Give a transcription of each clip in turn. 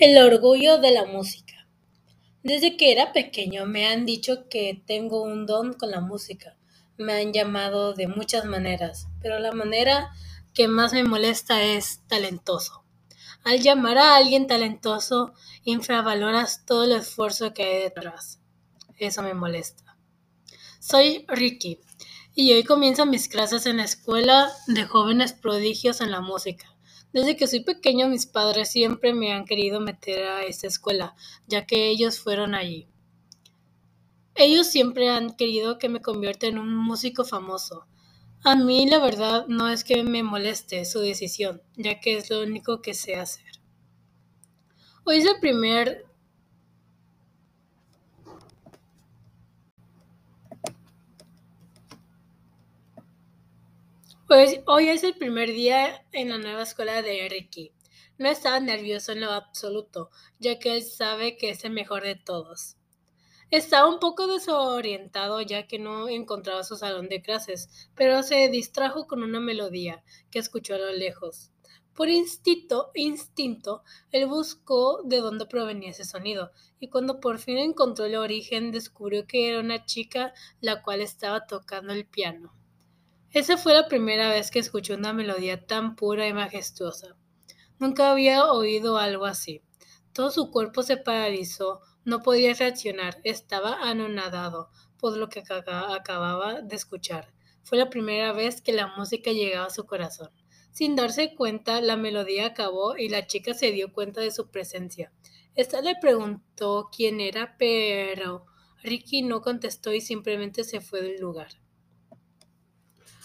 El orgullo de la música. Desde que era pequeño me han dicho que tengo un don con la música. Me han llamado de muchas maneras, pero la manera que más me molesta es talentoso. Al llamar a alguien talentoso, infravaloras todo el esfuerzo que hay detrás. Eso me molesta. Soy Ricky y hoy comienzo mis clases en la escuela de jóvenes prodigios en la música. Desde que soy pequeño mis padres siempre me han querido meter a esta escuela, ya que ellos fueron allí. Ellos siempre han querido que me convierta en un músico famoso. A mí la verdad no es que me moleste su decisión, ya que es lo único que sé hacer. Hoy es el primer Pues hoy es el primer día en la nueva escuela de Ricky. No estaba nervioso en lo absoluto, ya que él sabe que es el mejor de todos. Estaba un poco desorientado ya que no encontraba su salón de clases, pero se distrajo con una melodía que escuchó a lo lejos. Por instinto, instinto, él buscó de dónde provenía ese sonido, y cuando por fin encontró el origen, descubrió que era una chica la cual estaba tocando el piano. Esa fue la primera vez que escuché una melodía tan pura y majestuosa. Nunca había oído algo así. Todo su cuerpo se paralizó, no podía reaccionar, estaba anonadado por lo que acababa de escuchar. Fue la primera vez que la música llegaba a su corazón. Sin darse cuenta, la melodía acabó y la chica se dio cuenta de su presencia. Esta le preguntó quién era, pero Ricky no contestó y simplemente se fue del lugar.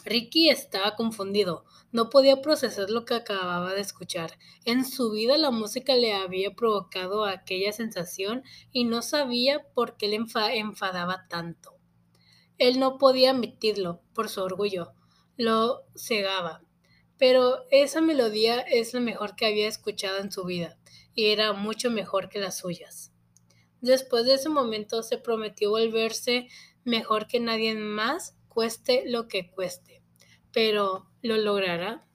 Ricky estaba confundido, no podía procesar lo que acababa de escuchar. En su vida la música le había provocado aquella sensación y no sabía por qué le enfadaba tanto. Él no podía admitirlo por su orgullo, lo cegaba. Pero esa melodía es la mejor que había escuchado en su vida y era mucho mejor que las suyas. Después de ese momento se prometió volverse mejor que nadie más cueste lo que cueste. Pero, ¿lo logrará?